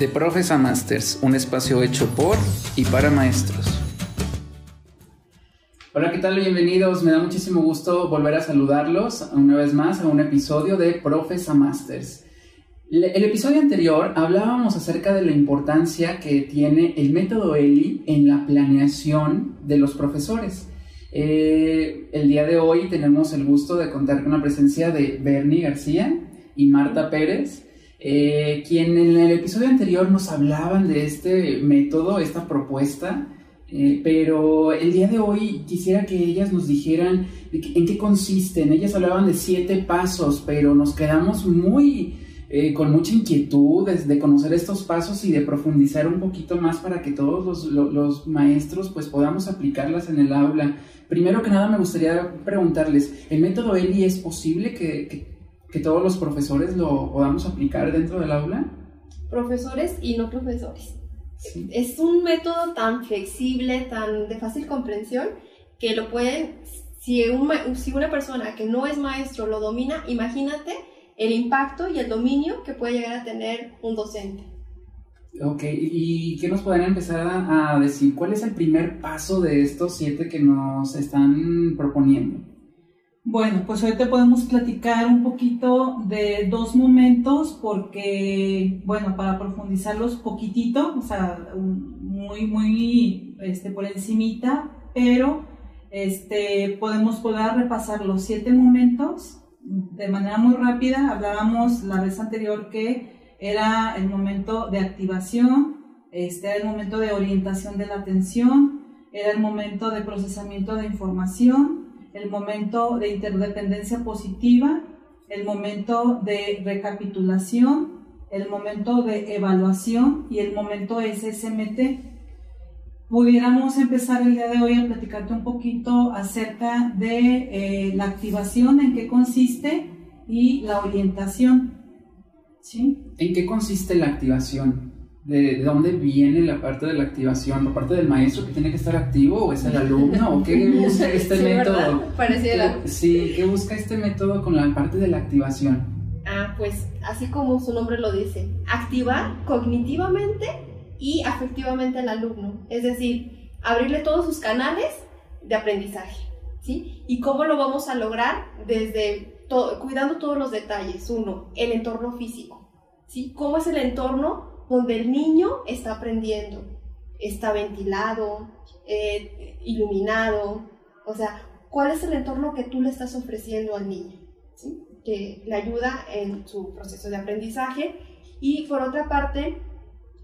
De Profes a Masters, un espacio hecho por y para maestros. Hola, ¿qué tal? Bienvenidos. Me da muchísimo gusto volver a saludarlos una vez más a un episodio de Profes a Masters. El episodio anterior hablábamos acerca de la importancia que tiene el método ELI en la planeación de los profesores. Eh, el día de hoy tenemos el gusto de contar con la presencia de Bernie García y Marta Pérez, eh, quien en el episodio anterior nos hablaban de este método, esta propuesta, eh, pero el día de hoy quisiera que ellas nos dijeran en qué consisten. Ellas hablaban de siete pasos, pero nos quedamos muy eh, con mucha inquietud de, conocer estos pasos y de profundizar un poquito más para que todos los, maestros pues podamos aplicarlas en el aula. Primero que nada me gustaría preguntarles, ¿el método ELI es posible que, todos los profesores lo podamos aplicar dentro del aula? Profesores y no profesores. Es un método tan flexible, tan de fácil comprensión, que lo pueden, si, si una persona que no es maestro lo domina, imagínate el impacto y el dominio que puede llegar a tener un docente. Ok, ¿y qué nos pueden empezar a, decir? ¿Cuál es el primer paso de estos siete que nos están proponiendo? Bueno, pues hoy te podemos platicar un poquito de dos momentos porque, bueno, para profundizarlos poquitito, o sea, muy, muy este, por encimita, pero este, podemos poder repasar los siete momentos de manera muy rápida, hablábamos la vez anterior que era el momento de activación, este era el momento de orientación de la atención, era el momento de procesamiento de información, el momento de interdependencia positiva, el momento de recapitulación, el momento de evaluación y el momento SSMT pudiéramos empezar el día de hoy a platicarte un poquito acerca de eh, la activación, en qué consiste y la orientación. ¿Sí? ¿En qué consiste la activación? ¿De dónde viene la parte de la activación? ¿Por parte del maestro que tiene que estar activo o es el alumno? ¿O qué busca este método? Pareciera. sí, ¿qué busca este método con la parte de la activación? Ah, pues así como su nombre lo dice, activar cognitivamente y afectivamente al alumno, es decir, abrirle todos sus canales de aprendizaje, ¿sí? ¿Y cómo lo vamos a lograr? Desde todo, cuidando todos los detalles. Uno, el entorno físico, ¿sí? ¿Cómo es el entorno donde el niño está aprendiendo? ¿Está ventilado? Eh, ¿Iluminado? O sea, ¿cuál es el entorno que tú le estás ofreciendo al niño? Que le ayuda en su proceso de aprendizaje. Y por otra parte,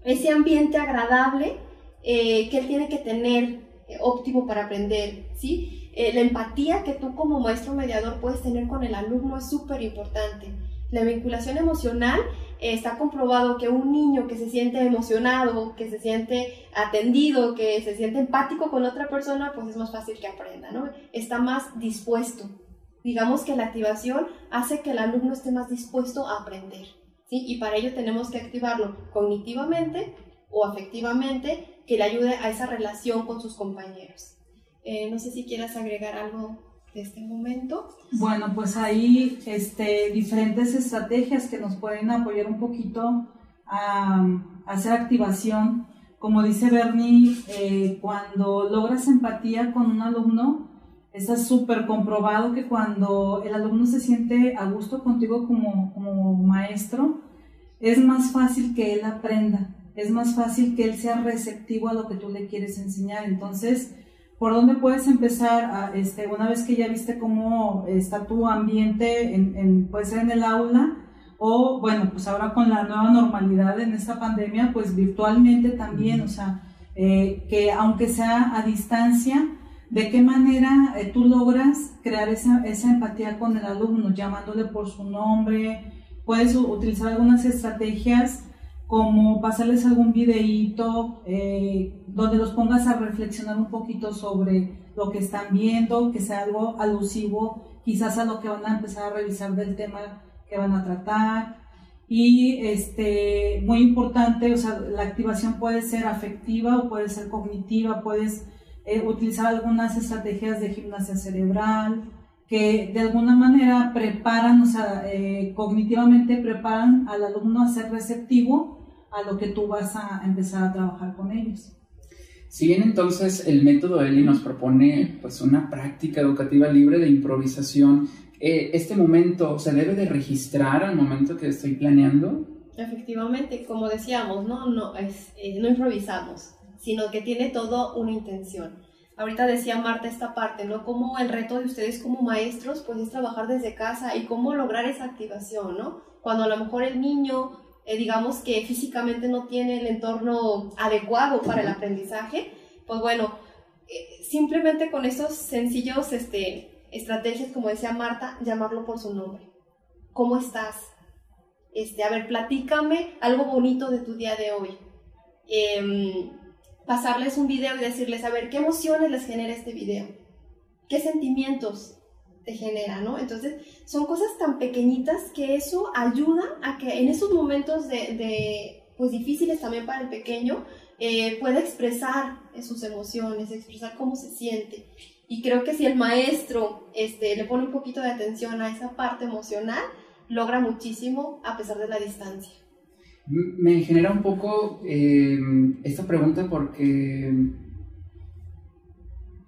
ese ambiente agradable eh, que él tiene que tener eh, óptimo para aprender, ¿sí? La empatía que tú como maestro mediador puedes tener con el alumno es súper importante. La vinculación emocional está comprobado que un niño que se siente emocionado, que se siente atendido, que se siente empático con otra persona, pues es más fácil que aprenda, ¿no? Está más dispuesto. Digamos que la activación hace que el alumno esté más dispuesto a aprender. Y para ello tenemos que activarlo cognitivamente o afectivamente que le ayude a esa relación con sus compañeros. Eh, no sé si quieras agregar algo este momento. Bueno, pues hay este, diferentes estrategias que nos pueden apoyar un poquito a, hacer activación. Como dice Bernie, eh, cuando logras empatía con un alumno, Está súper comprobado que cuando el alumno se siente a gusto contigo como, como maestro, es más fácil que él aprenda, es más fácil que él sea receptivo a lo que tú le quieres enseñar. Entonces, ¿por dónde puedes empezar? A, este, una vez que ya viste cómo está tu ambiente, en, puede ser en el aula, o bueno, pues ahora con la nueva normalidad en esta pandemia, pues virtualmente también, o sea, eh, que aunque sea a distancia, ¿De qué manera eh, tú logras crear esa, empatía con el alumno, llamándole por su nombre? Puedes utilizar algunas estrategias como pasarles algún videíto eh, donde los pongas a reflexionar un poquito sobre lo que están viendo, que sea algo alusivo quizás a lo que van a empezar a revisar del tema que van a tratar. Y este, muy importante, o sea, la activación puede ser afectiva o puede ser cognitiva, puedes eh, utilizar algunas estrategias de gimnasia cerebral que de alguna manera preparan, o sea, eh, cognitivamente preparan al alumno a ser receptivo a lo que tú vas a empezar a trabajar con ellos. Si bien entonces el método Eli nos propone pues una práctica educativa libre de improvisación, eh, ¿este momento se debe de registrar al momento que estoy planeando? Efectivamente, como decíamos, no, no, es, eh, no improvisamos, sino que tiene todo una intención. Ahorita decía Marta esta parte, ¿no? Como el reto de ustedes como maestros, pues es trabajar desde casa y cómo lograr esa activación, ¿no? Cuando a lo mejor el niño, eh, digamos que físicamente no tiene el entorno adecuado para el aprendizaje, pues bueno, eh, simplemente con esos sencillos este, estrategias, como decía Marta, llamarlo por su nombre. ¿Cómo estás? Este, a ver, platícame algo bonito de tu día de hoy. Em, pasarles un video y decirles, a ver, ¿qué emociones les genera este video? ¿Qué sentimientos genera, no? Entonces, son cosas tan pequeñitas que eso ayuda a que en esos momentos de, pues difíciles también para el pequeño, eh, pueda expresar sus emociones, expresar cómo se siente. Y creo que si el maestro este, le pone un poquito de atención a esa parte emocional, logra muchísimo a pesar de la distancia. Me genera un poco eh, esta pregunta porque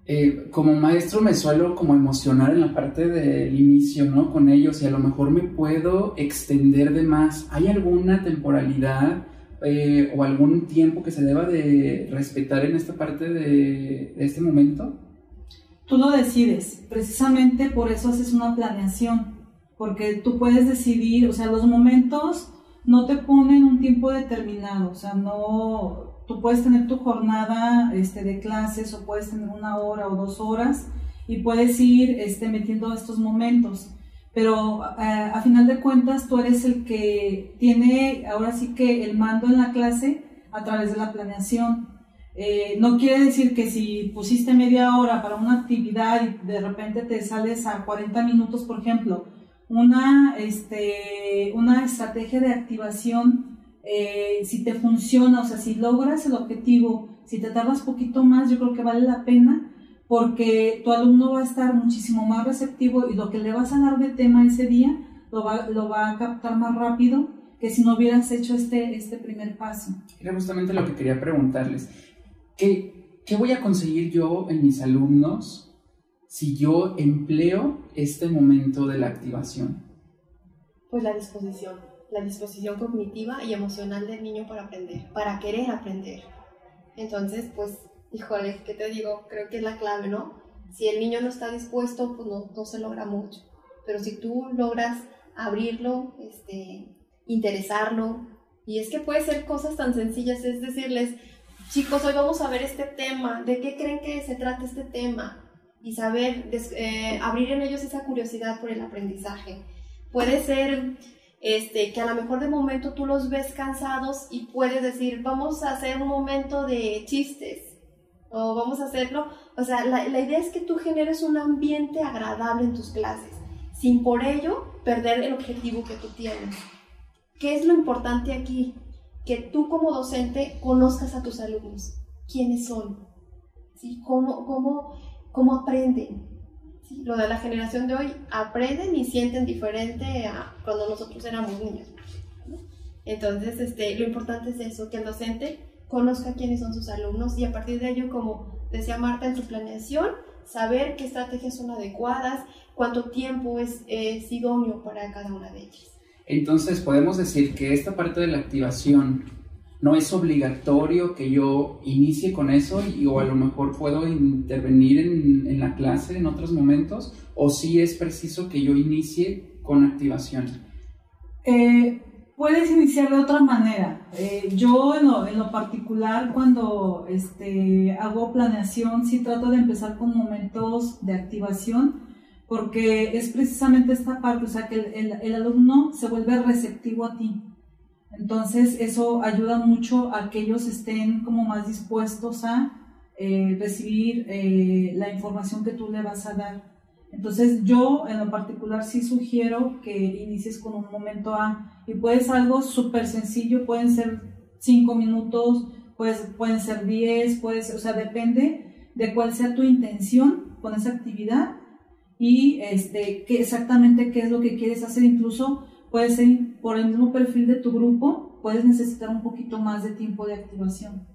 eh, como maestro me suelo como emocionar en la parte del inicio, ¿no? Con ellos y a lo mejor me puedo extender de más. ¿Hay alguna temporalidad eh, o algún tiempo que se deba de respetar en esta parte de, de este momento? Tú lo decides, precisamente por eso haces una planeación, porque tú puedes decidir, o sea, los momentos no te ponen un tiempo determinado, o sea, no, tú puedes tener tu jornada este, de clases o puedes tener una hora o dos horas y puedes ir este, metiendo estos momentos, pero eh, a final de cuentas tú eres el que tiene ahora sí que el mando en la clase a través de la planeación. Eh, no quiere decir que si pusiste media hora para una actividad y de repente te sales a 40 minutos, por ejemplo, una, este, una estrategia de activación, eh, si te funciona, o sea, si logras el objetivo, si te tardas poquito más, yo creo que vale la pena porque tu alumno va a estar muchísimo más receptivo y lo que le vas a dar de tema ese día lo va, lo va a captar más rápido que si no hubieras hecho este, este primer paso. Era justamente lo que quería preguntarles. ¿Qué, ¿Qué voy a conseguir yo en mis alumnos si yo empleo este momento de la activación? Pues la disposición, la disposición cognitiva y emocional del niño para aprender, para querer aprender. Entonces, pues, híjole, ¿qué te digo? Creo que es la clave, ¿no? Si el niño no está dispuesto, pues no, no se logra mucho. Pero si tú logras abrirlo, este, interesarlo, y es que puede ser cosas tan sencillas, es decirles, chicos, hoy vamos a ver este tema, ¿de qué creen que se trata este tema? Y saber eh, abrir en ellos esa curiosidad por el aprendizaje. Puede ser este, que a lo mejor de momento tú los ves cansados y puedes decir, vamos a hacer un momento de chistes o vamos a hacerlo. O sea, la, la idea es que tú generes un ambiente agradable en tus clases, sin por ello perder el objetivo que tú tienes. ¿Qué es lo importante aquí? Que tú como docente conozcas a tus alumnos, quiénes son, ¿sí? ¿Cómo, cómo cómo aprenden. Lo de la generación de hoy, aprenden y sienten diferente a cuando nosotros éramos niños. Entonces, este, lo importante es eso, que el docente conozca quiénes son sus alumnos y a partir de ello, como decía Marta en su planeación, saber qué estrategias son adecuadas, cuánto tiempo es, es idóneo para cada una de ellas. Entonces, podemos decir que esta parte de la activación no es obligatorio que yo inicie con eso y, o a lo mejor puedo intervenir en, en, la clase en otros momentos o si es preciso que yo inicie con activación. Eh, puedes iniciar de otra manera. Eh, yo en lo, en lo, particular cuando este, hago planeación sí trato de empezar con momentos de activación porque es precisamente esta parte, o sea que el, el alumno se vuelve receptivo a ti. Entonces eso ayuda mucho a que ellos estén como más dispuestos a eh, recibir eh, la información que tú le vas a dar. Entonces yo en lo particular sí sugiero que inicies con un momento A y puedes algo súper sencillo, pueden ser 5 minutos, pues, pueden ser 10, puedes, o sea, depende de cuál sea tu intención con esa actividad y este, qué exactamente qué es lo que quieres hacer, incluso puede ser por el mismo perfil de tu grupo, puedes necesitar un poquito más de tiempo de activación.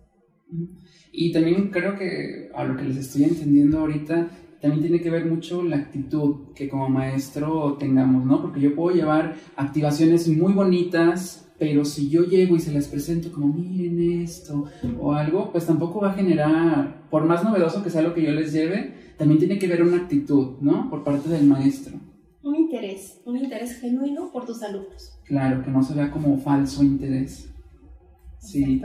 Y también creo que a lo que les estoy entendiendo ahorita, también tiene que ver mucho la actitud que como maestro tengamos, ¿no? Porque yo puedo llevar activaciones muy bonitas, pero si yo llego y se las presento como miren esto o algo, pues tampoco va a generar, por más novedoso que sea lo que yo les lleve, también tiene que ver una actitud, ¿no? Por parte del maestro. Un interés, un interés genuino por tus alumnos. Claro, que no se vea como falso interés. Sí.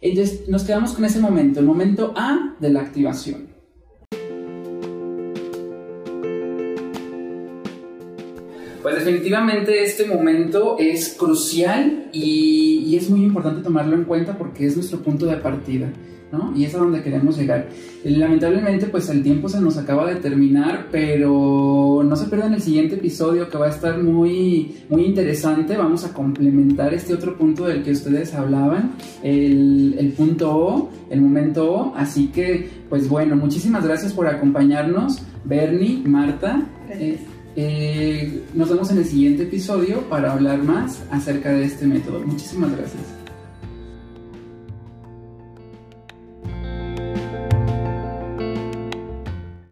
Entonces nos quedamos con ese momento, el momento A de la activación. Pues definitivamente este momento es crucial y, y, es muy importante tomarlo en cuenta porque es nuestro punto de partida. ¿No? Y es a donde queremos llegar. Lamentablemente, pues el tiempo se nos acaba de terminar, pero no se pierdan el siguiente episodio que va a estar muy, muy interesante. Vamos a complementar este otro punto del que ustedes hablaban, el, el punto O, el momento O. Así que, pues bueno, muchísimas gracias por acompañarnos, Bernie, Marta. Eh, eh, nos vemos en el siguiente episodio para hablar más acerca de este método. Muchísimas gracias.